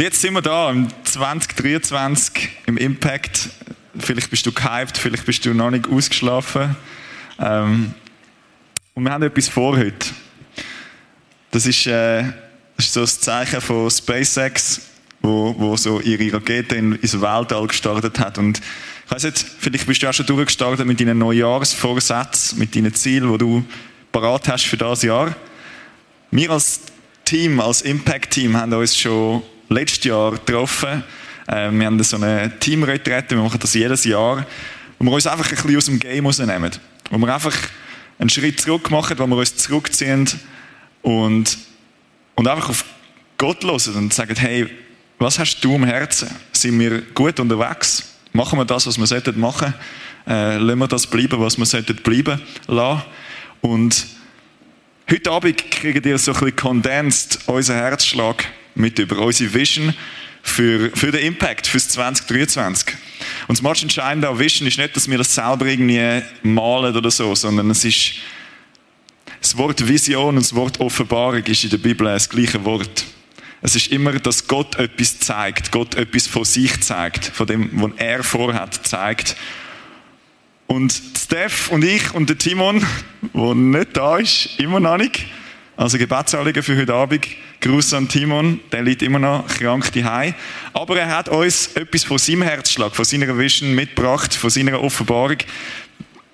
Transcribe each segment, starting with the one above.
Und jetzt sind wir da im 2023 im Impact. Vielleicht bist du gehypt, vielleicht bist du noch nicht ausgeschlafen. Ähm, und wir haben etwas vor heute. Das ist, äh, das ist so das Zeichen von SpaceX, wo, wo so ihre Rakete in, ins Weltall gestartet hat. Und ich weiß nicht, vielleicht bist du auch schon durchgestartet mit deinen Neujahrsvorsätzen, mit deinen Zielen, die du parat hast für das Jahr. Wir als Team, als Impact-Team, haben uns schon letztes Jahr getroffen. Äh, wir haben so eine Teamretrette, wir machen das jedes Jahr, wo wir uns einfach ein bisschen aus dem Game rausnehmen. Wo wir einfach einen Schritt zurück machen, wo wir uns zurückziehen und, und einfach auf Gott hören und sagen, hey, was hast du im Herzen? Sind wir gut unterwegs? Machen wir das, was wir sollten machen? Äh, lassen wir das bleiben, was wir sollten bleiben lassen? Und heute Abend kriegt ihr so ein bisschen condensed unseren Herzschlag mit über unsere Vision für, für den Impact, fürs 2023. Und das meist Entscheidende an Vision ist nicht, dass wir das selber irgendwie malen oder so, sondern es ist, das Wort Vision und das Wort Offenbarung ist in der Bibel das gleiche Wort. Es ist immer, dass Gott etwas zeigt, Gott etwas von sich zeigt, von dem, was er vorhat, zeigt. Und Steph und ich und der Timon, der nicht da ist, immer noch nicht, also Gebetsanliegen für heute Abend. Gruß an Timon, der liegt immer noch krank daheim. Aber er hat uns etwas von seinem Herzschlag, von seiner Vision mitgebracht, von seiner Offenbarung.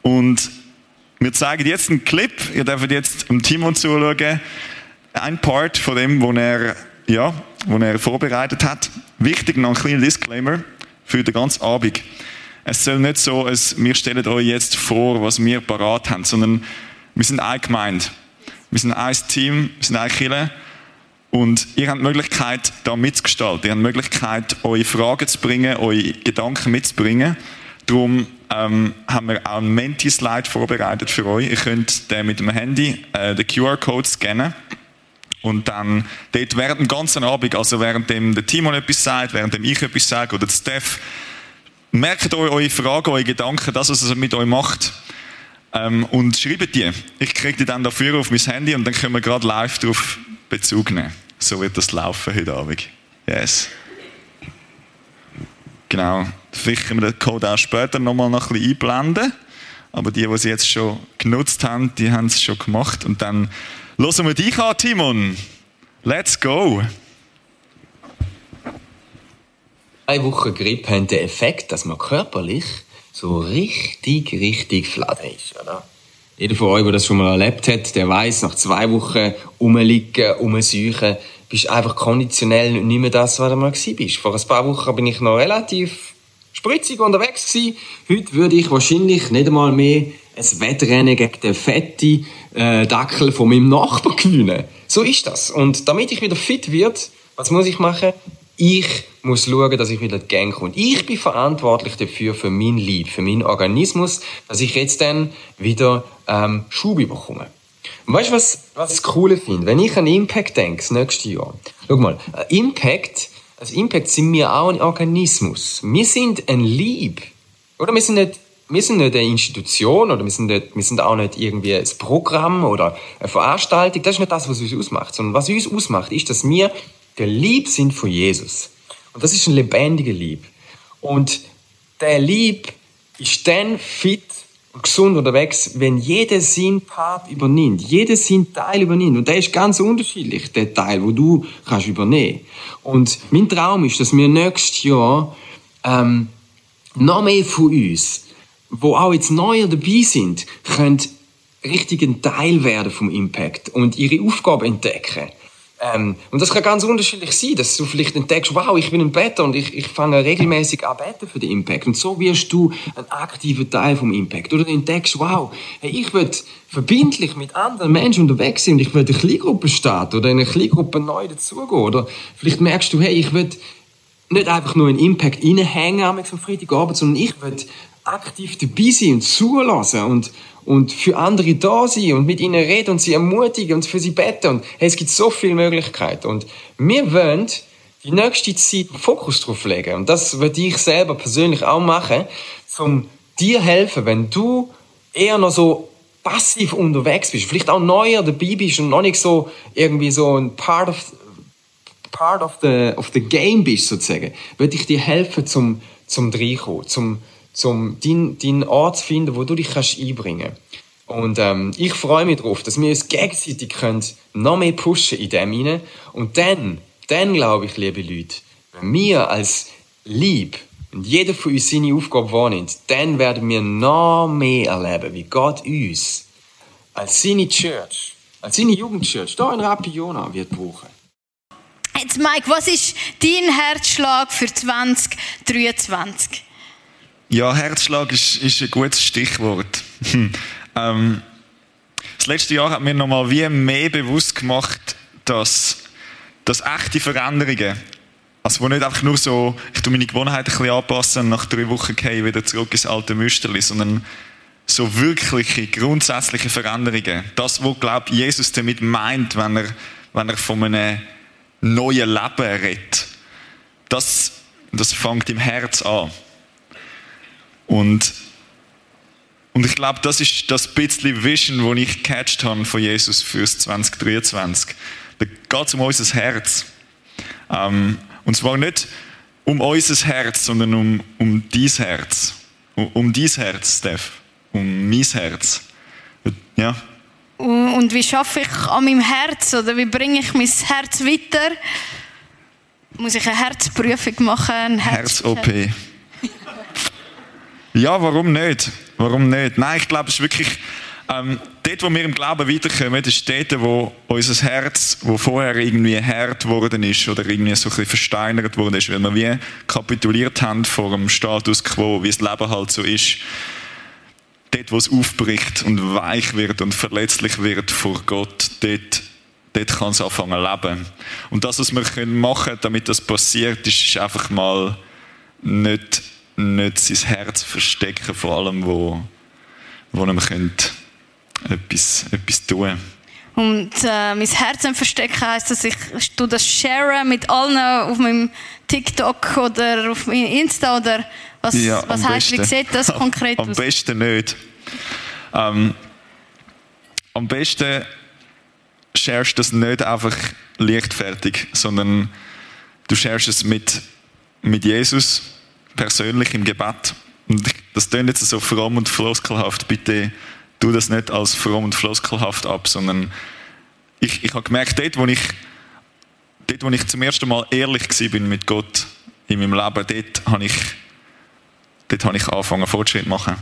Und wir zeigen jetzt einen Clip. Ihr dürft jetzt dem Timon zuschauen. Ein Part von dem, wo er, ja, wo er vorbereitet hat. Wichtig noch ein kleiner Disclaimer für den ganzen Abend. Es soll nicht so, als wir stellen euch jetzt vor, was wir parat haben, sondern wir sind allgemeint. Wir sind ein Team, wir sind eine Kirche. Und ihr habt die Möglichkeit, da mitzugestalten. Ihr habt die Möglichkeit, eure Fragen zu bringen, eure Gedanken mitzubringen. Darum ähm, haben wir auch einen Menti-Slide vorbereitet für euch. Ihr könnt den mit dem Handy äh, den QR-Code scannen. Und dann dort während dem ganzen Abend, also während dem der Timon etwas sagt, während dem ich etwas sage oder der Steph, merkt euch eure Fragen, eure Gedanken, das, was es mit euch macht. Ähm, und schreibt die. Ich kriege die dann dafür auf mein Handy und dann können wir gerade live darauf Bezug nehmen. So wird das laufen heute Abend. Yes. Genau. Vielleicht können wir den Code auch später nochmal noch ein bisschen einblenden. Aber die, die sie jetzt schon genutzt haben, die haben es schon gemacht. Und dann hören wir dich an, Timon. Let's go. Eine Woche Grippe haben den Effekt, dass man körperlich so richtig, richtig flatt ist, oder? Jeder von euch, der das schon mal erlebt hat, der weiß, nach zwei Wochen rumliegen, rumsuchen, bist einfach konditionell nicht mehr das, was du mal bist. Vor ein paar Wochen bin ich noch relativ spritzig unterwegs gewesen. Heute würde ich wahrscheinlich nicht einmal mehr ein Wettrennen gegen den fetten äh, Dackel von meinem Nachbar gewinnen. So ist das. Und damit ich wieder fit wird, was muss ich machen? Ich muss schauen, dass ich wieder in die Gang komme. Ich bin verantwortlich dafür, für mein Leib, für meinen Organismus, dass ich jetzt dann wieder ähm, Schub bekomme. Und weißt du, was, was ich cool finde? Wenn ich an Impact denke, das nächste Jahr. Schau mal, Impact, als Impact sind wir auch ein Organismus. Wir sind ein Lieb. Oder wir sind nicht, wir sind nicht eine Institution oder wir sind, nicht, wir sind auch nicht irgendwie ein Programm oder eine Veranstaltung. Das ist nicht das, was uns ausmacht. Sondern was uns ausmacht, ist, dass wir der Lieb sind von Jesus. Und das ist ein lebendiger Lieb. Und der Lieb ist dann fit und gesund unterwegs, wenn jeder seinen Part übernimmt, jeder seinen Teil übernimmt. Und der ist ganz unterschiedlich, der Teil, wo du kannst übernehmen. Und mein Traum ist, dass wir nächstes Jahr ähm, noch mehr von uns, wo auch jetzt neu dabei sind, können richtigen Teil werden vom Impact und ihre Aufgabe entdecken. Ähm, und das kann ganz unterschiedlich sein, dass du vielleicht entdeckst, wow, ich bin ein Better und ich, ich fange regelmäßig an beten für den Impact. Und so wirst du ein aktiver Teil vom Impact. Oder du entdeckst, wow, hey, ich will verbindlich mit anderen Menschen unterwegs sein und ich will in eine Kleingruppe starten oder in eine Kleingruppe neu dazugehen. Oder vielleicht merkst du, hey, ich will nicht einfach nur einen Impact reinhängen am Freitagabend, sondern ich will aktiv dabei sein und zulassen und, und für andere da sein und mit ihnen reden und sie ermutigen und für sie beten. Und hey, es gibt so viele Möglichkeiten. Und wir wollen die nächste Zeit Fokus drauf legen. Und das würde ich selber persönlich auch machen, um dir helfen, wenn du eher noch so passiv unterwegs bist, vielleicht auch neuer dabei bist und noch nicht so irgendwie so ein Part of part of the, of the game bist, sozusagen, würde ich dir helfen, zum, zum reinkommen, zum, zum, deinen, deinen Ort zu finden, wo du dich kannst einbringen Und ähm, ich freue mich darauf, dass wir uns gegenseitig können noch mehr pushen in dem hinein. Und dann, dann glaube ich, liebe Leute, wenn wir als Lieb und jeder von uns seine Aufgabe wahrnimmt, dann werden wir noch mehr erleben, wie Gott uns als seine Church, als seine Jugendchurch, hier in Rapiona wird brauchen. Jetzt, Mike, was ist dein Herzschlag für 2023? Ja, Herzschlag ist, ist ein gutes Stichwort. ähm, das letzte Jahr hat mir nochmal wie mehr bewusst gemacht, dass, dass echte Veränderungen, also wo nicht einfach nur so, ich tue meine Gewohnheiten ein bisschen anpassen und nach drei Wochen gehe ich wieder zurück ins alte Müsterli, sondern so wirkliche, grundsätzliche Veränderungen. Das, was, glaube Jesus damit meint, wenn er, wenn er von einem neuen Leben redet. Das, das fängt im Herz an. Und, und ich glaube, das ist das bisschen Vision, das ich gecatcht habe von Jesus fürs 2023. Da geht es um unser Herz. Ähm, und zwar nicht um unser Herz, sondern um, um dein Herz. Um, um dein Herz, Steph. Um mein Herz. Ja. Und wie schaffe ich an meinem Herz oder wie bringe ich mein Herz weiter? Muss ich eine Herzprüfung machen? Herz-OP. Ja, warum nicht? Warum nicht? Nein, ich glaube, es ist wirklich, ähm, dort, wo wir im Glauben weiterkommen, ist dort, wo unser Herz, wo vorher irgendwie hart geworden ist oder irgendwie so ein bisschen versteinert worden ist, weil wir wie kapituliert haben vor dem Status quo, wie das Leben halt so ist. Dort, wo es aufbricht und weich wird und verletzlich wird vor Gott, dort, dort kann es anfangen leben. Und das, was wir machen können, damit das passiert, ist einfach mal nicht nicht sein Herz verstecken, vor allem, wo, wo einem könnte etwas, etwas tun Und äh, mein Herz verstecken heisst, dass ich das share mit allen auf meinem TikTok oder auf meinem Insta oder was, ja, was heisst, wie sieht das konkret am, aus? Am besten nicht. Ähm, am besten sharest du das nicht einfach leichtfertig, sondern du sharest es mit, mit Jesus persönlich im Gebet. Und das klingt jetzt so fromm und floskelhaft. Bitte tu das nicht als fromm und floskelhaft ab, sondern ich, ich habe gemerkt, dort wo, ich, dort, wo ich zum ersten Mal ehrlich bin mit Gott in meinem Leben, dort habe ich, dort habe ich angefangen, Fortschritt zu machen.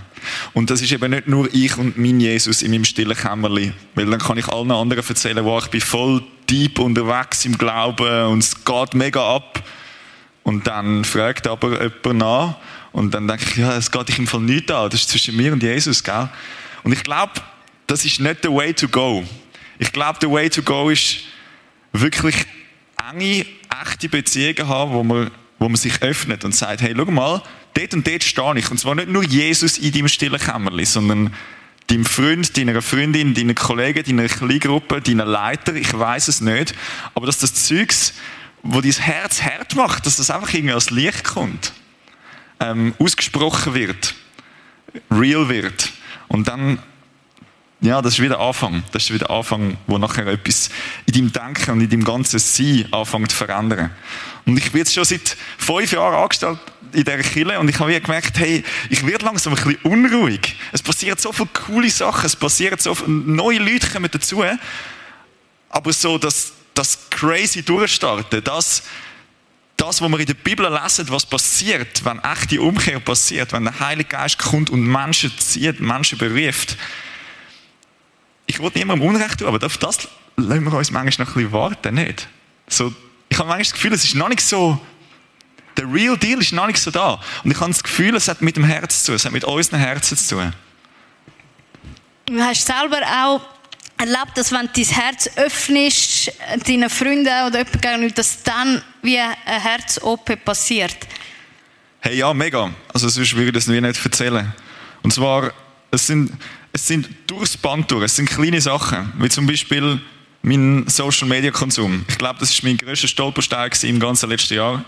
Und das ist eben nicht nur ich und mein Jesus in meinem stillen Kämmerli, weil dann kann ich allen anderen erzählen, wo ich bin voll deep unterwegs im Glauben und es geht mega ab. Und dann fragt aber jemand nach und dann denke ich, ja, es geht dich im Fall nichts an, das ist zwischen mir und Jesus, gell? Und ich glaube, das ist nicht der way to go. Ich glaube, der way to go ist wirklich enge, echte Beziehungen haben, wo man, wo man sich öffnet und sagt, hey, schau mal, dort und dort stehe ich. Und zwar nicht nur Jesus in deinem stillen Kämmerli, sondern deinem Freund, deiner Freundin, deinen Kollegen, deiner Kleingruppe, deiner Leiter, ich weiß es nicht. Aber dass das Zeugs wo dein Herz hart macht, dass das einfach irgendwie als Licht kommt, ähm, ausgesprochen wird, real wird. Und dann, ja, das ist wieder Anfang. Das ist wieder Anfang, wo nachher etwas in deinem Denken und in deinem ganzen Sein anfängt zu verändern. Und ich bin jetzt schon seit fünf Jahren angestellt in dieser Kille und ich habe gemerkt, hey, ich werde langsam ein bisschen unruhig. Es passieren so viele coole Sachen, es passieren so viele neue Leute kommen dazu, aber so, dass das crazy Durchstarten, das, das, was wir in der Bibel lesen, was passiert, wenn echte Umkehr passiert, wenn der Heilige Geist kommt und Menschen zieht, Menschen beruft. Ich wollte niemandem Unrecht tun, aber auf das lassen wir uns manchmal noch ein bisschen warten, nicht? So, ich habe manchmal das Gefühl, es ist noch nicht so, der Real Deal ist noch nicht so da. Und ich habe das Gefühl, es hat mit dem Herz zu tun, es hat mit unseren Herzen zu tun. Du hast selber auch erlebt, dass wenn du dein Herz öffnest, deinen Freunden oder jemandem gegenüber, dass dann wie ein Herz-OP passiert? Hey, ja, mega. Also sonst würde ich das nicht erzählen. Und zwar, es sind, es sind durchs Band durch, es sind kleine Sachen, wie zum Beispiel mein Social-Media-Konsum. Ich glaube, das ist mein grösster Stolperstein im ganzen letzten Jahr.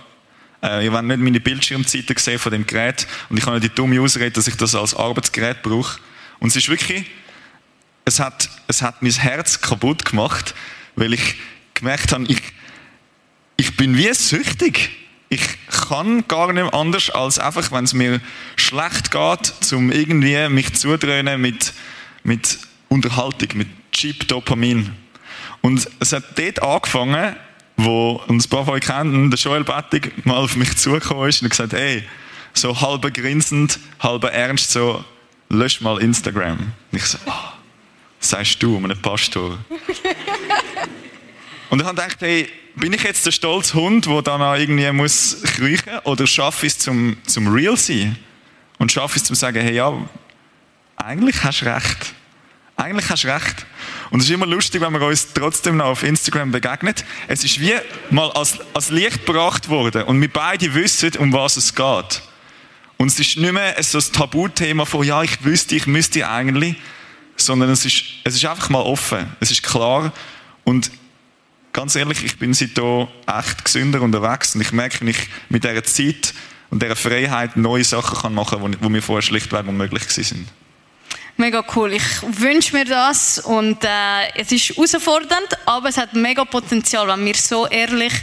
Äh, ihr habt nicht meine Bildschirmzeiten gesehen von dem Gerät und ich habe die dumme Ausrede, dass ich das als Arbeitsgerät brauche. Und es ist wirklich es hat, es hat mein Herz kaputt gemacht, weil ich gemerkt habe, ich, ich bin wie süchtig. Ich kann gar nicht anders, als einfach, wenn es mir schlecht geht, zum irgendwie mich zudröhnen mit, mit Unterhaltung, mit Cheap Dopamin. Und es hat dort angefangen, wo uns ein paar von euch kennen, der Joel Bettig mal auf mich zugekommen ist und gesagt, ey, so halber grinsend, halber ernst, so, lösch mal Instagram. Und ich so, oh, sagst du, einem Pastor. und ich habe gedacht, hey, bin ich jetzt der stolze Hund, der dann auch irgendwie muss kriechen oder schaffe ich es zum, zum Real sein? Und schaffe ich es zum sagen, hey, ja, eigentlich hast du recht. Eigentlich hast du recht. Und es ist immer lustig, wenn man uns trotzdem noch auf Instagram begegnet. Es ist wie mal als, als Licht gebracht worden und wir beide wissen, um was es geht. Und es ist nicht mehr so ein Tabuthema von, ja, ich wüsste, ich müsste eigentlich, sondern es ist, es ist einfach mal offen. Es ist klar. Und ganz ehrlich, ich bin seitdem echt gesünder unterwegs und ich merke, wie ich mit dieser Zeit und dieser Freiheit neue Sachen machen kann, die mir vorher schlichtweg unmöglich sind. Mega cool. Ich wünsche mir das und äh, es ist herausfordernd, aber es hat mega Potenzial, wenn wir so ehrlich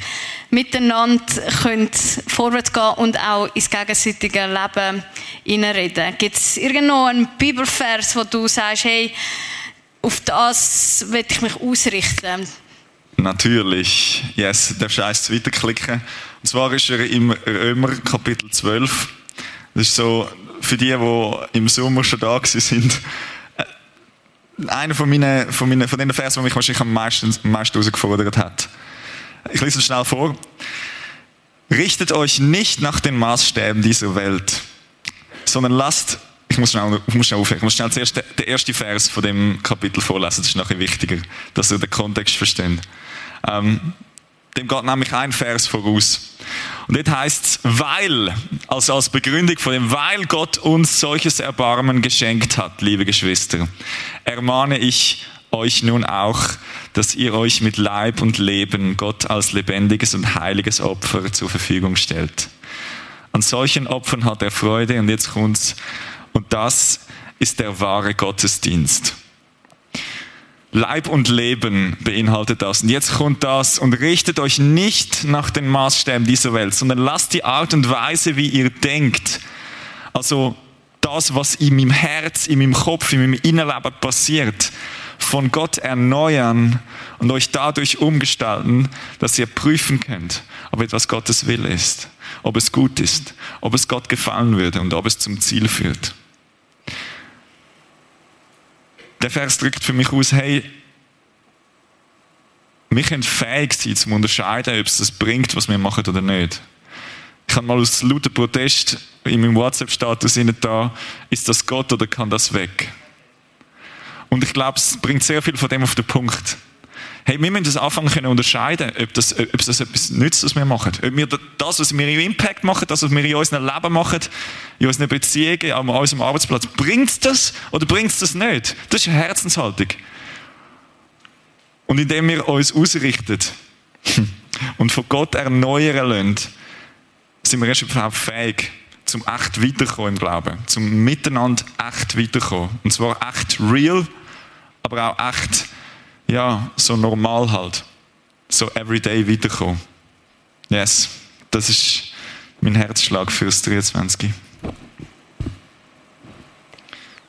miteinander können vorwärts gehen und auch ins gegenseitige Leben hineinreden. Gibt es irgendwo einen Bibelvers, wo du sagst, hey, auf das will ich mich ausrichten? Natürlich. Yes, darfst du eins weiterklicken. Und zwar ist er im Römer Kapitel 12. Das ist so für die, die im Sommer schon da sind, äh, einer von, meinen, von, meinen, von den Versen, die mich wahrscheinlich am meisten, am meisten herausgefordert hat. Ich lese es schnell vor. Richtet euch nicht nach den Maßstäben dieser Welt, sondern lasst, ich muss schnell, ich muss schnell aufhören, ich muss schnell zuerst den ersten Vers von dem Kapitel vorlesen, das ist nachher wichtiger, dass ihr den Kontext versteht. Ähm, dem geht nämlich ein Vers voraus. Und dort heißt es, weil, also als Begründung von dem, weil Gott uns solches Erbarmen geschenkt hat, liebe Geschwister, ermahne ich euch nun auch, dass ihr euch mit Leib und Leben Gott als lebendiges und heiliges Opfer zur Verfügung stellt. An solchen Opfern hat er Freude und jetzt kommt's. Und das ist der wahre Gottesdienst. Leib und Leben beinhaltet das. Und jetzt kommt das und richtet euch nicht nach den Maßstäben dieser Welt, sondern lasst die Art und Weise, wie ihr denkt, also das, was in meinem Herz, in meinem Kopf, in meinem Innenleben passiert, von Gott erneuern und euch dadurch umgestalten, dass ihr prüfen könnt, ob etwas Gottes Wille ist, ob es gut ist, ob es Gott gefallen würde und ob es zum Ziel führt. Der Vers drückt für mich aus, hey, wir können fähig sein, zu unterscheiden, ob es das bringt, was wir machen oder nicht. Ich habe mal aus lauter Protest in meinem WhatsApp-Status da, ist das Gott oder kann das weg? Und ich glaube, es bringt sehr viel von dem auf den Punkt. Hey, wir müssen das anfangen können unterscheiden, ob das, ob das etwas nützt, was wir machen. Ob wir das, was wir im Impact machen, das, was wir in unserem Leben machen, in unseren Beziehungen, an unserem Arbeitsplatz, bringt es das oder bringt es das nicht? Das ist eine Herzenshaltung. Und indem wir uns ausrichten und von Gott erneuern lassen, sind wir erst überhaupt fähig, zum echt weiterkommen im Glauben, zum miteinander echt weiterkommen. Und zwar echt real, aber auch echt ja, so normal halt. So everyday weiterkommen. Yes, das ist mein Herzschlag fürs 23.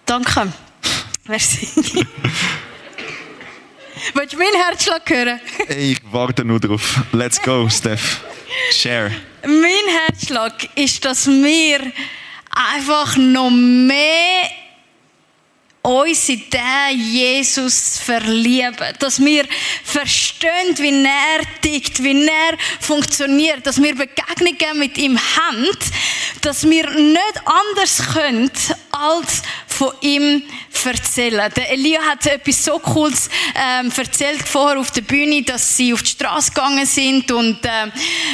Danke. Merci. Willst du meinen Herzschlag hören? ich warte nur drauf. Let's go, Steph. Share. Mein Herzschlag ist, dass wir einfach noch mehr uns in den Jesus verlieben. Dass wir verstehen, wie er tickt, wie er funktioniert. Dass wir Begegnungen mit ihm haben. Dass wir nicht anders können, als von ihm erzählen. Der Elia hat etwas so Cooles ähm, erzählt vorher auf der Bühne, dass sie auf die Straße gegangen sind und, äh,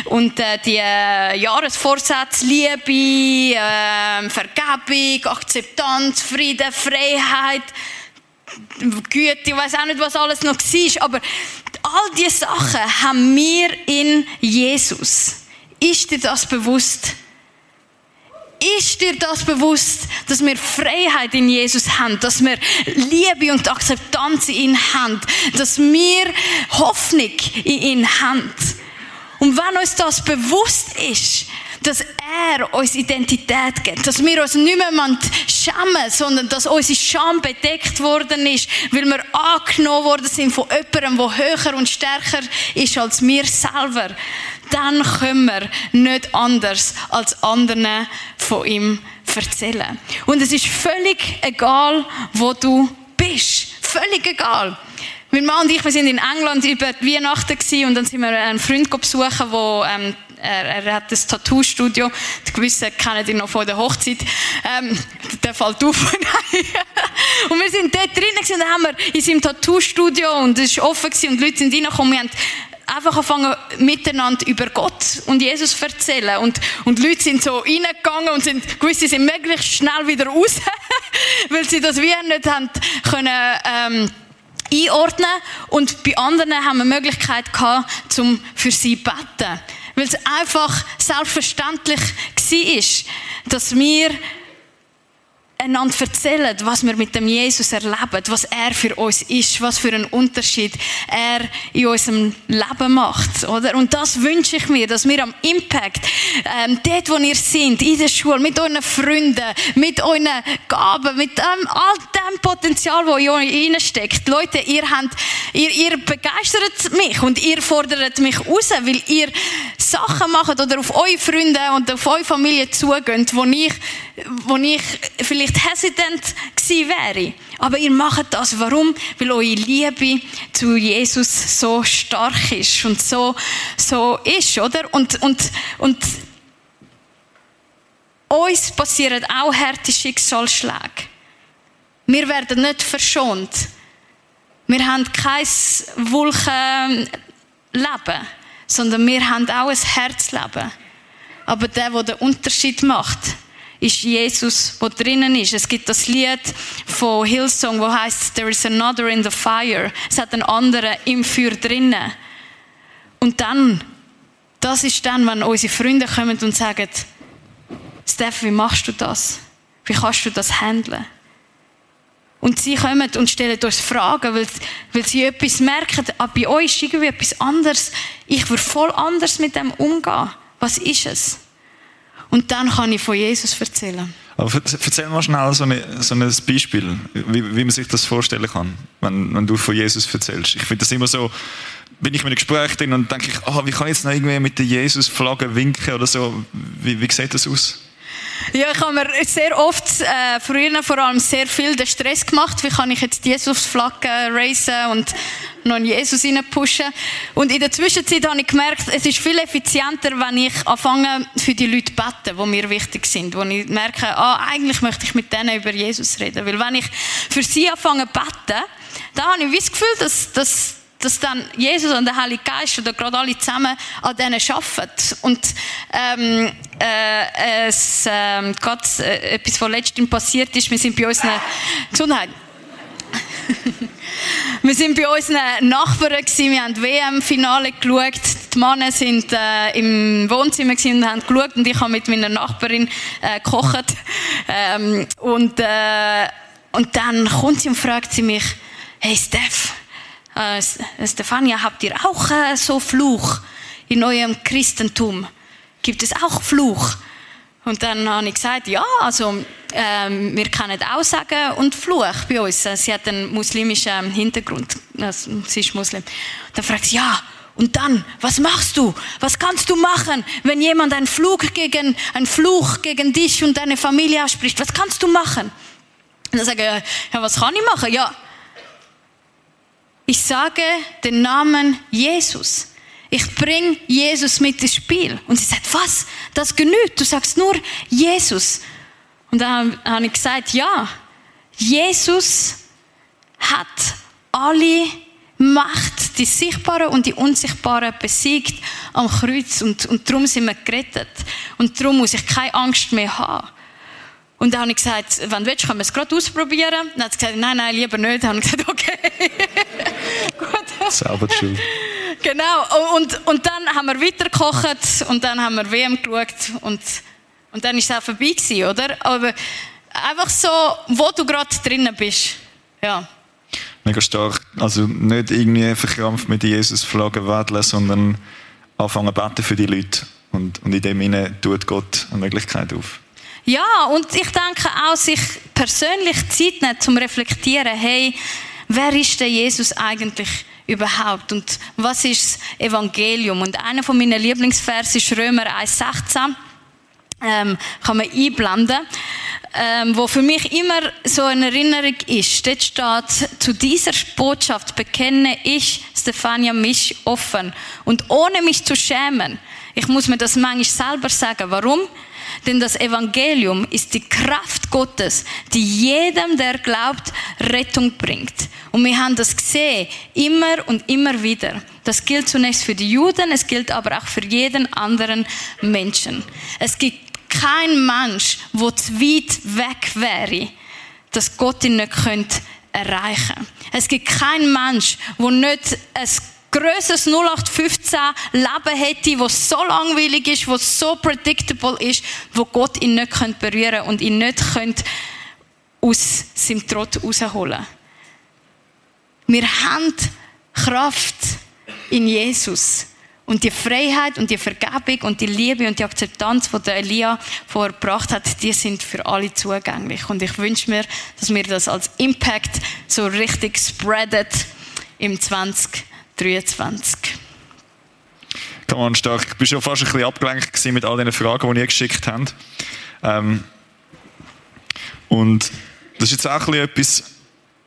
und äh, die äh, Jahresvorsätze, Liebe, äh, Vergebung, Akzeptanz, Frieden, Freiheit, Güte, ich weiß auch nicht, was alles noch war, aber all diese Sachen haben wir in Jesus. Ist dir das bewusst? Ist dir das bewusst, dass wir Freiheit in Jesus haben, dass wir Liebe und Akzeptanz in ihn haben, dass wir Hoffnung in ihn haben? Und wenn uns das bewusst ist, dass er uns Identität gibt, dass wir uns nicht mehr schämen, sondern dass unsere Scham bedeckt worden ist, weil wir angenommen worden sind von jemandem, der höher und stärker ist als wir selber, dann können wir nicht anders als anderen von ihm erzählen. Und es ist völlig egal, wo du bist. Völlig egal. Mein Mann und ich, wir sind in England über Weihnachten gewesen, und dann sind wir einen Freund besuchen, wo ähm, er, er, hat das Tattoo-Studio. Die Gewissen kennen ihn noch vor der Hochzeit. Ähm, der fällt auf. und wir sind dort drinnen dann haben wir in seinem Tattoo-Studio und es war offen gewesen, und Leute sind reingekommen. Wir haben einfach anfangen, miteinander über Gott und Jesus zu erzählen. Und, und Leute sind so reingegangen und sind, gewisse sind möglichst schnell wieder raus, weil sie das wie nicht haben können, ähm, einordnen und bei anderen haben wir die Möglichkeit gehabt, zum für sie zu beten. Weil es einfach selbstverständlich war, dass wir einander erzählen, was wir mit dem Jesus erleben, was er für uns ist, was für einen Unterschied er in unserem Leben macht, oder? Und das wünsche ich mir, dass wir am Impact, ähm, dort, wo ihr seid, in der Schule, mit euren Freunden, mit euren Gaben, mit ähm, all dem Potenzial, das in euch steckt. Leute, ihr habt, ihr, ihr begeistert mich und ihr fordert mich raus, weil ihr Sachen macht oder auf eure Freunde und auf eure Familie zugeht, wo ich, wo ich vielleicht hesitant gewesen wäre. Aber ihr macht das. Warum? Weil eure Liebe zu Jesus so stark ist und so, so ist, oder? Und, und, und uns passieren auch harte Schicksalsschläge. Wir werden nicht verschont. Wir haben kein Wolkenleben, sondern wir haben auch ein Herzleben. Aber der, der den Unterschied macht, ist Jesus, wo drinnen ist. Es gibt das Lied von Hillsong, wo heißt There is another in the fire. Es hat einen anderen im Feuer drinnen. Und dann, das ist dann, wenn unsere Freunde kommen und sagen, Steph, wie machst du das? Wie kannst du das handeln? Und sie kommen und stellen uns Fragen, weil, weil sie etwas merken, ah, bei euch ist irgendwie etwas anderes. Ich würde voll anders mit dem umgehen. Was ist es? Und dann kann ich von Jesus erzählen. Aber erzähl mal schnell so, eine, so ein Beispiel, wie, wie, man sich das vorstellen kann, wenn, wenn du von Jesus erzählst. Ich finde das immer so, bin ich mit einem Gespräch drin und denke ich, oh, wie kann ich jetzt noch irgendwie mit der Jesus-Flagge winken oder so. Wie, wie sieht das aus? Ja, ich habe mir sehr oft, äh, früher vor allem sehr viel den Stress gemacht. Wie kann ich jetzt Jesus-Flagge raisen und noch einen Jesus pushen? Und in der Zwischenzeit habe ich gemerkt, es ist viel effizienter, wenn ich anfange, für die Leute beten, die mir wichtig sind. Wo ich merke, ah, eigentlich möchte ich mit denen über Jesus reden. Weil wenn ich für sie anfange beten, dann habe ich das Gefühl, dass, dass dass dann Jesus und der Heilige Geist oder gerade alle zusammen an denen arbeiten. Und ähm, äh, es, äh, gerade äh, etwas, was letztens passiert ist, wir sind bei unseren Gesundheit. wir sind bei unseren Nachbarn gewesen, wir haben WM-Finale geschaut. Die Männer sind äh, im Wohnzimmer und haben geschaut und ich habe mit meiner Nachbarin äh, gekocht. Ähm, und, äh, und dann kommt sie und fragt sie mich, hey Steph, äh, Stefania, habt ihr auch äh, so Fluch in eurem Christentum? Gibt es auch Fluch? Und dann habe ich gesagt, ja, also ähm, wir können auch sagen und Fluch bei uns. Sie hat einen muslimischen Hintergrund, also, sie ist Muslim. Dann fragt sie, ja, und dann, was machst du? Was kannst du machen, wenn jemand einen Fluch gegen, einen Fluch gegen dich und deine Familie ausspricht? Was kannst du machen? Und dann sage ich, ja, was kann ich machen? Ja, ich sage den Namen Jesus. Ich bringe Jesus mit ins Spiel. Und sie sagt, was? Das genügt. Du sagst nur Jesus. Und dann habe ich gesagt, ja, Jesus hat alle Macht, die sichtbare und die unsichtbare, besiegt am Kreuz. Und, und darum sind wir gerettet. Und darum muss ich keine Angst mehr haben. Und dann habe ich gesagt, wenn du willst, können wir es gerade ausprobieren. Dann hat sie gesagt, nein, nein, lieber nicht. Dann habe ich gesagt, okay. Selber schuld. Genau. Und, und dann haben wir weitergekocht und dann haben wir WM geschaut und, und dann ist es auch vorbei gewesen, oder? Aber einfach so, wo du gerade drinnen bist. Ja. Mega stark. Also nicht irgendwie verkrampft mit Jesus Flaggen wedeln, sondern anfangen beten für die Leute. Und, und in dem Sinne tut Gott eine Möglichkeit auf. Ja, und ich denke auch, sich persönlich Zeit nehmen, zum Reflektieren, hey, wer ist der Jesus eigentlich überhaupt? Und was ist das Evangelium? Und einer von meinen Lieblingsversen ist Römer 1,16. Ähm, kann man einblenden. Ähm, wo für mich immer so eine Erinnerung ist. Dort steht, zu dieser Botschaft bekenne ich, Stefania, mich offen. Und ohne mich zu schämen. Ich muss mir das manchmal selber sagen. Warum? Denn das Evangelium ist die Kraft Gottes, die jedem, der glaubt, Rettung bringt. Und wir haben das gesehen, immer und immer wieder. Das gilt zunächst für die Juden, es gilt aber auch für jeden anderen Menschen. Es gibt keinen Mensch, der zu weit weg wäre, dass Gott ihn nicht erreichen könnte. Es gibt keinen Mensch, der nicht ein grösseres 0815 Leben hätte, das so langweilig ist, das so predictable ist, wo Gott ihn nicht berühren könnte und ihn nicht aus seinem Trott rausholen Wir haben Kraft in Jesus. Und die Freiheit und die Vergebung und die Liebe und die Akzeptanz, die Elia vorgebracht hat, die sind für alle zugänglich. Und ich wünsche mir, dass wir das als Impact so richtig spreadet im 20 23. Come on, stark. Ich war schon fast ein bisschen abgelenkt mit all den Fragen, die ihr geschickt habt. Ähm, und das ist jetzt auch ein etwas,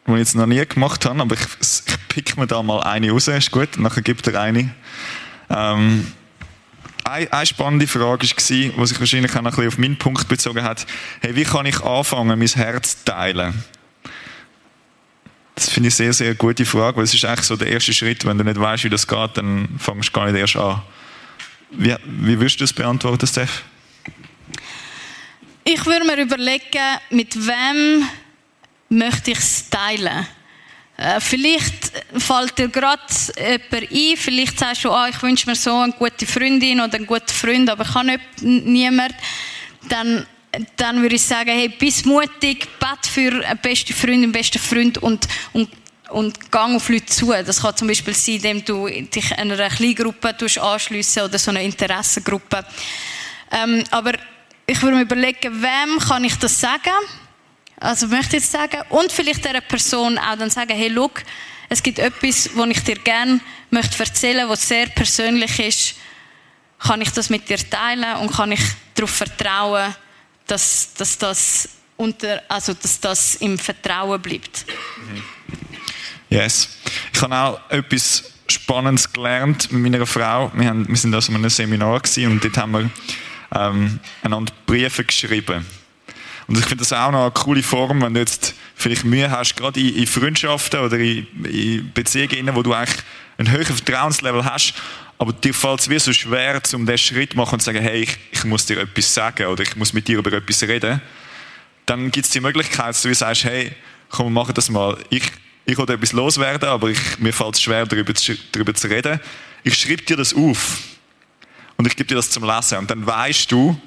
was ich jetzt noch nie gemacht habe, aber ich, ich pick mir da mal eine raus, ist gut, nachher gibt er eine. Ähm, eine, spannende Frage war, die sich wahrscheinlich auch ein bisschen auf meinen Punkt bezogen hat. Hey, wie kann ich anfangen, mein Herz zu teilen? Das finde ich sehr, sehr gute Frage, weil es ist eigentlich so der erste Schritt. Wenn du nicht weißt, wie das geht, dann fangst du gar nicht erst an. Wie, wie würdest du das beantworten, Steph? Ich würde mir überlegen, mit wem möchte ich es teilen. Äh, vielleicht fällt dir gerade jemand ein, vielleicht sagst du, oh, ich wünsche mir so eine gute Freundin oder einen guten Freund, aber ich habe nicht, niemand. Dann dann würde ich sagen, hey, bist mutig, bet für eine beste Freundin, einen besten Freund und, und, und gang auf Leute zu. Das kann zum Beispiel sein, indem du dich einer kleinen Gruppe anschliessen oder so einer Interessengruppe. Ähm, aber ich würde mir überlegen, wem kann ich das sagen? Also möchte ich jetzt sagen. Und vielleicht dieser Person auch dann sagen, hey, look, es gibt etwas, was ich dir gerne möchte erzählen, was sehr persönlich ist. Kann ich das mit dir teilen und kann ich darauf vertrauen, dass, dass, das, unter, also dass das im Vertrauen bleibt. Yes. Ich habe auch etwas Spannendes gelernt mit meiner Frau. Wir, haben, wir sind also in einem Seminar und dort haben wir ähm, einander Briefe geschrieben. Und ich finde das auch noch eine coole Form, wenn du jetzt vielleicht Mühe hast, gerade in, in Freundschaften oder in, in Beziehungen, wo du eigentlich ein höheres Vertrauenslevel hast, aber dir fällt es wie so schwer, um diesen Schritt zu machen und zu sagen, hey, ich, ich, muss dir etwas sagen oder ich muss mit dir über etwas reden. Dann gibt es die Möglichkeit, dass du sagst, hey, komm, wir machen das mal. Ich, ich will etwas loswerden, aber ich, mir fällt es schwer, darüber zu, darüber zu reden. Ich schreibe dir das auf. Und ich gebe dir das zum Lesen. Und dann weißt du,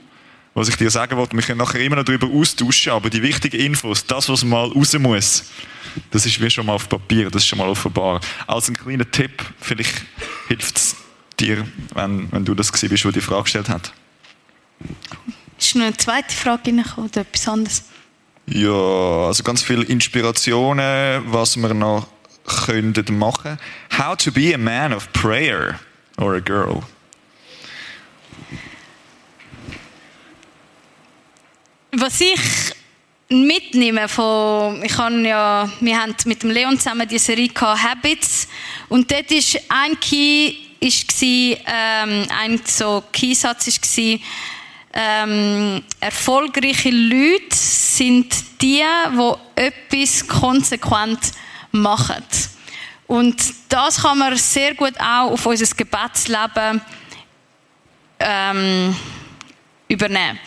was ich dir sagen wollte. Wir können nachher immer noch darüber austauschen, aber die wichtigen Infos, das, was mal raus muss, das ist wie schon mal auf Papier, das ist schon mal offenbar. Als ein kleiner Tipp, vielleicht hilft es dir, wenn, wenn du das gesehen bist, wo die Frage gestellt hat. Ist noch eine zweite Frage reingekommen oder etwas anderes? Ja, also ganz viele Inspirationen, was wir noch könnten machen. How to be a man of prayer or a girl. Was ich mitnehme von, ich habe ja, wir haben mit dem Leon zusammen die Serie Habits und dort ist ein Key ist ähm, ein so Keysatz war, ähm, erfolgreiche Leute sind die, die etwas konsequent machen. Und das kann man sehr gut auch auf unser Gebetsleben ähm, übernehmen.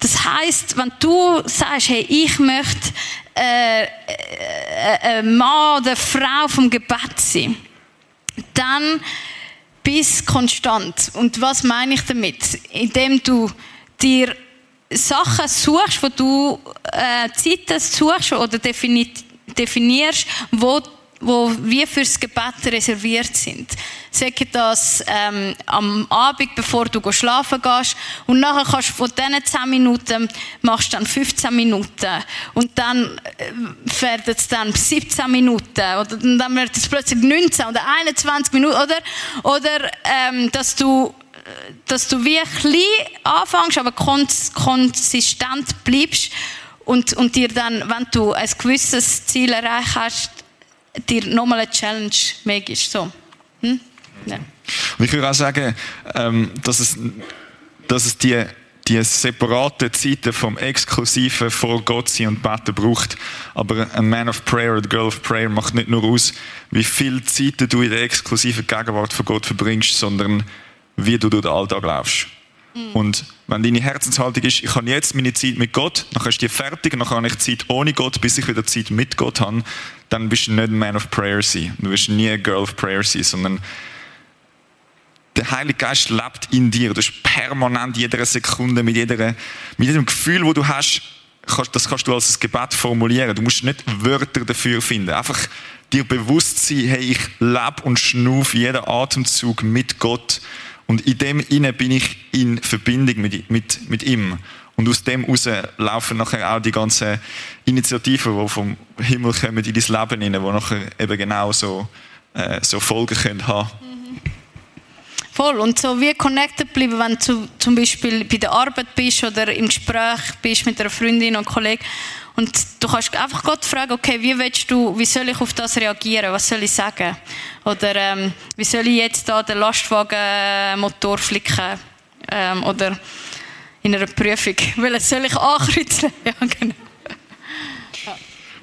Das heißt, wenn du sagst, hey, ich möchte äh, äh, äh, Mann oder Frau vom Gebet sein, dann bist konstant. Und was meine ich damit? Indem du dir Sachen suchst, wo du äh, Zeiten suchst oder definierst, wo wo wie fürs Gebet reserviert sind. Sage das ähm, am Abend, bevor du schlafen gehst. Und nachher kannst du von diesen 10 Minuten, machst dann 15 Minuten. Und dann äh, werden es dann 17 Minuten. Oder dann wird es plötzlich 19 oder 21 Minuten. Oder, oder ähm, dass du dass du wie klein anfängst, aber konsistent bleibst und, und dir dann, wenn du ein gewisses Ziel erreicht hast, dir nochmal eine Challenge mehr gibst. So. Hm? Ja. Und ich würde auch sagen, ähm, dass es, dass es die, die separaten Zeiten vom Exklusiven vor Gott sein und beten braucht. Aber ein Man of Prayer oder Girl of Prayer macht nicht nur aus, wie viel Zeit du in der exklusiven Gegenwart von Gott verbringst, sondern wie du durch den Alltag laufst. Mhm. Und wenn deine Herzenshaltung ist, ich habe jetzt meine Zeit mit Gott, dann ist die fertig, dann habe ich Zeit ohne Gott, bis ich wieder Zeit mit Gott habe, dann bist du nicht ein Man of Prayer sein. Du wirst nie ein Girl of Prayer sein, sondern der Heilige Geist lebt in dir. Du bist permanent jede Sekunde mit, jeder, mit jedem Gefühl, wo du hast, das kannst du als ein Gebet formulieren. Du musst nicht Wörter dafür finden. Einfach dir bewusst sein, hey, ich lebe und schnufe jeden Atemzug mit Gott und in dem inne bin ich in Verbindung mit, mit, mit ihm. Und aus dem heraus laufen nachher auch die ganzen Initiativen, die vom Himmel kommen in dein Leben hinein, die nachher eben genau so, äh, so Folgen können haben. Voll. Und so wie connected bleiben, wenn du zum Beispiel bei der Arbeit bist oder im Gespräch bist mit einer Freundin oder Kollegen und du kannst einfach Gott fragen, okay, wie willst du, wie soll ich auf das reagieren? Was soll ich sagen? Oder ähm, wie soll ich jetzt da den Lastwagenmotor flicken? Ähm, oder in einer Prüfung. Weil soll ich ankreuzen? ja, genau.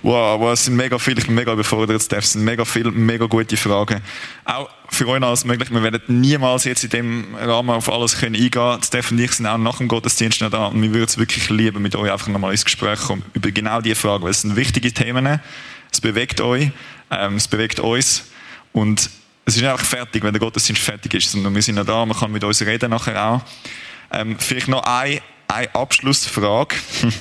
Wow, wow, es sind mega viele, ich bin mega überfordert, Steph. Es sind mega viele, mega gute Fragen. Auch für euch alles möglich. Wir werden niemals jetzt in dem Rahmen auf alles können eingehen. Steph und ich sind auch nach dem Gottesdienst noch da und wir würden es wirklich lieben, mit euch einfach nochmal ins Gespräch kommen über genau diese Fragen, weil es sind wichtige Themen. Es bewegt euch, ähm, es bewegt uns und es ist einfach fertig, wenn der Gottesdienst fertig ist, sondern wir sind noch da, man kann mit uns reden nachher auch. Ähm, vielleicht noch eine, eine Abschlussfrage.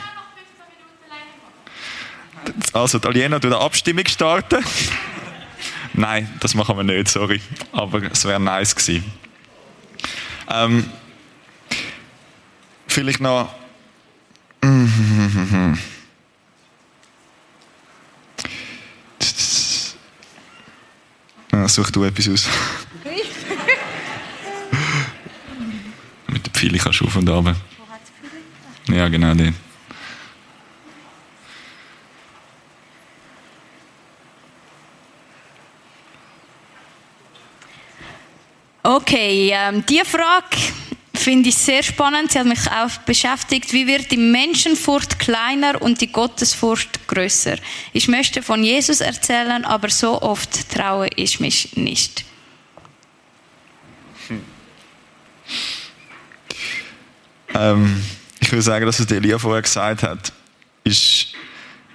Also, die Aliena tut eine Abstimmung starten. Nein, das machen wir nicht, sorry. Aber es wäre nice gewesen. Ähm, vielleicht noch. Ja, such du etwas aus. Der Pfeile kannst auf und ab. Ja, genau, den. Okay, ähm, die Frage finde ich sehr spannend. Sie hat mich auch beschäftigt. Wie wird die Menschenfurcht kleiner und die Gottesfurcht größer? Ich möchte von Jesus erzählen, aber so oft traue ich mich nicht. Ähm, ich würde sagen, dass was Elia vorher gesagt hat, ist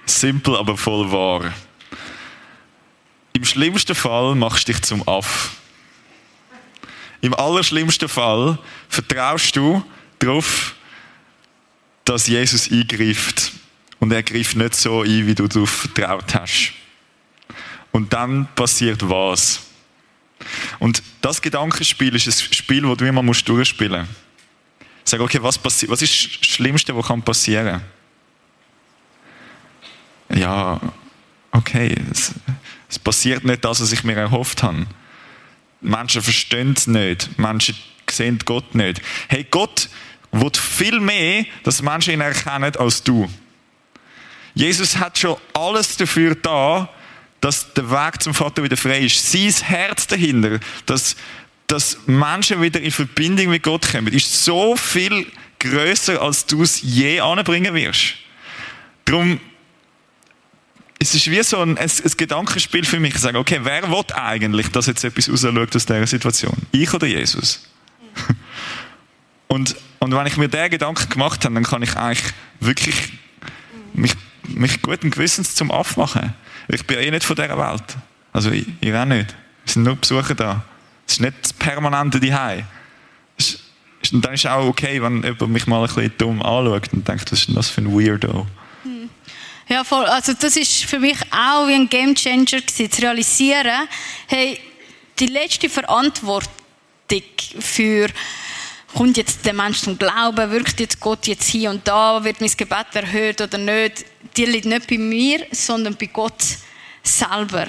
simpel, aber voll wahr. Im schlimmsten Fall machst du dich zum Aff. Im allerschlimmsten Fall vertraust du darauf, dass Jesus eingreift. Und er greift nicht so ein, wie du darauf vertraut hast. Und dann passiert was. Und das Gedankenspiel ist ein Spiel, das du immer durchspielen musst. Sag, okay, was, passi was ist das Schlimmste, was kann passieren Ja, okay, es, es passiert nicht das, was ich mir erhofft habe. Menschen verstehen es nicht. Menschen sehen Gott nicht. Hey, Gott will viel mehr, dass Menschen ihn erkennen als du. Jesus hat schon alles dafür da, dass der Weg zum Vater wieder frei ist. Sein Herz dahinter, dass, dass Menschen wieder in Verbindung mit Gott kommen, ist so viel größer, als du es je anbringen wirst. Darum es ist wie so ein, ein, ein Gedankenspiel für mich. Ich okay, wer will eigentlich, dass jetzt etwas rausschaut aus dieser Situation? Ich oder Jesus? und, und wenn ich mir diesen Gedanken gemacht habe, dann kann ich eigentlich wirklich mich, mich guten Gewissens zum Aff machen. Ich bin eh nicht von dieser Welt. Also ich, ihr auch nicht. Wir sind nur Besucher da. Es ist nicht das permanente Zuhause. Und dann ist es auch okay, wenn jemand mich mal ein bisschen dumm anschaut und denkt, was ist denn das für ein Weirdo? Ja, voll. Also das ist für mich auch wie ein Gamechanger zu realisieren, hey, die letzte Verantwortung für kommt jetzt der Mensch zum Glauben, wirkt jetzt Gott jetzt hier und da, wird mein Gebet erhört oder nicht, die liegt nicht bei mir, sondern bei Gott selber.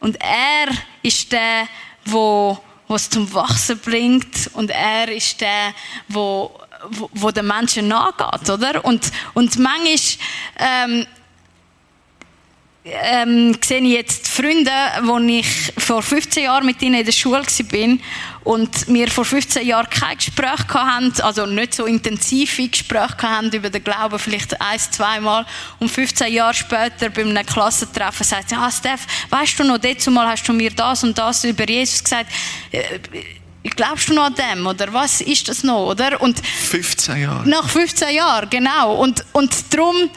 Und er ist der, wo was zum Wachsen bringt und er ist der, wo wo, wo den Menschen nachgeht, oder? Und und manchmal ähm, ähm, sehe ich jetzt Freunde, wo ich vor 15 Jahren mit ihnen in der Schule war und wir vor 15 Jahren kein Gespräch hatten, also nicht so intensive Gespräche hatten über den Glauben, vielleicht ein, zweimal. Und 15 Jahre später bei einem Klassentreffen sagt sie, ah Steph, weißt du noch, dazu mal hast du mir das und das über Jesus gesagt. Äh, glaubst du noch an dem? Oder was ist das noch? Oder? Und 15 Jahre. Nach 15 Jahren, genau. Und, und darum,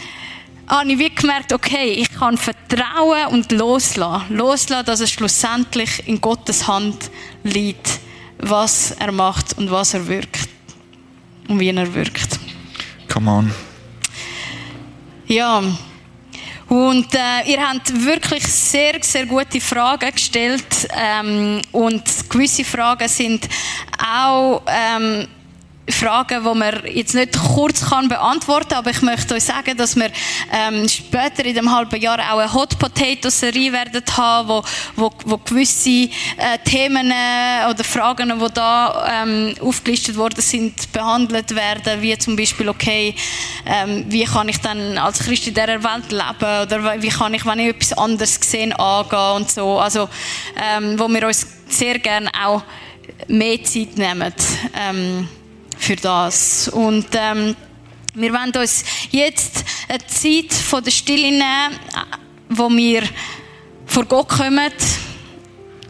habe ich wie gemerkt, okay, ich kann vertrauen und loslassen. Loslassen, dass es schlussendlich in Gottes Hand liegt, was er macht und was er wirkt. Und wie er wirkt. Come on. Ja. Und äh, ihr habt wirklich sehr, sehr gute Fragen gestellt. Ähm, und gewisse Fragen sind auch ähm, Fragen, die man jetzt nicht kurz kann beantworten kann, aber ich möchte euch sagen, dass wir ähm, später in dem halben Jahr auch eine Hot Potato Serie werden haben, wo, wo, wo gewisse äh, Themen äh, oder Fragen, die da ähm, aufgelistet worden sind, behandelt werden, wie zum Beispiel, okay, ähm, wie kann ich dann als Christ in dieser Welt leben? Oder wie kann ich, wenn ich etwas anderes gesehen angehen und so, also ähm, wo wir uns sehr gerne auch mehr Zeit nehmen. Ähm, für das. Und ähm, wir wollen uns jetzt eine Zeit von der Stille nehmen, wo wir vor Gott kommen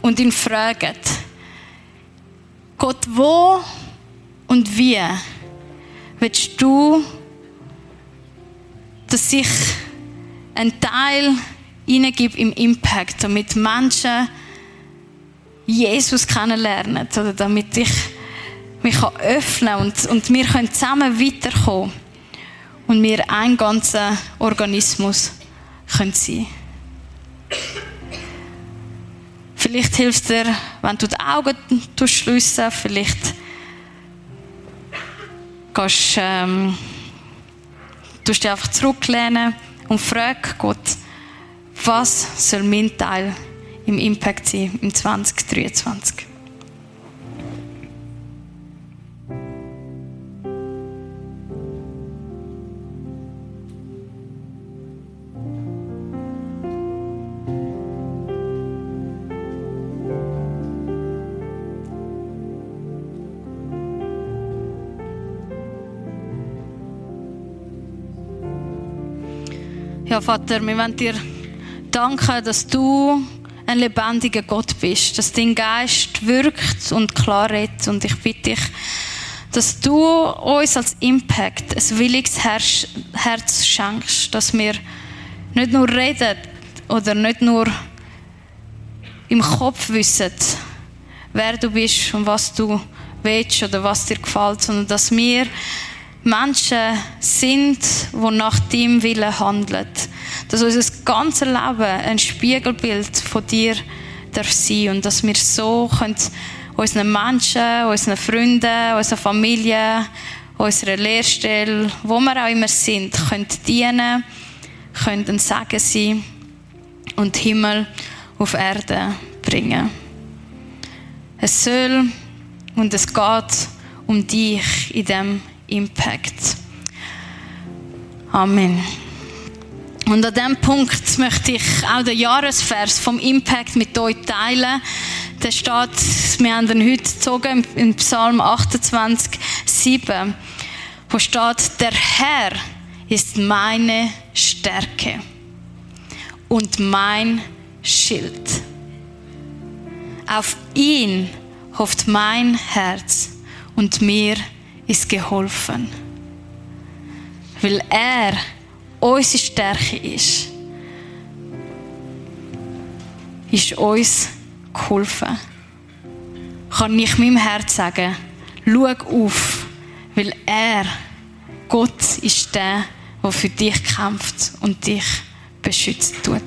und ihn fragen, Gott, wo und wie willst du, dass ich einen Teil hineingebe im Impact, damit Menschen Jesus kennenlernen oder damit ich mich öffnen kann und, und wir können zusammen weiterkommen und wir ein ganzer Organismus können sein Vielleicht hilft dir, wenn du die Augen schliessen vielleicht gehst, ähm, du dich einfach zurücklehnen und frag Gott, was soll mein Teil im Impact sein im 2023? Ja, Vater, wir wollen dir danken, dass du ein lebendiger Gott bist, dass dein Geist wirkt und klar redet. Und ich bitte dich, dass du uns als Impact ein williges Herz schenkst, dass wir nicht nur reden oder nicht nur im Kopf wissen, wer du bist und was du willst oder was dir gefällt, sondern dass wir Menschen sind, die nach deinem Willen handeln. Dass unser ganzes Leben ein Spiegelbild von dir darf sein und dass wir so können unseren Menschen, unseren Freunden, unserer Familie, unserer Lehrstelle, wo wir auch immer sind, können dienen, können ein Segen sein und Himmel auf Erde bringen. Es soll und es geht um dich in dem Impact. Amen. Und an diesem Punkt möchte ich auch den Jahresvers vom Impact mit euch teilen. Der steht, wir haben ihn heute gezogen im Psalm 28, 7, wo steht, der Herr ist meine Stärke und mein Schild. Auf ihn hofft mein Herz und mir ist geholfen. Weil er unsere Stärke ist, ist uns geholfen. Kann ich meinem Herz sagen, schau auf, weil er, Gott, ist der, der für dich kämpft und dich beschützen tut.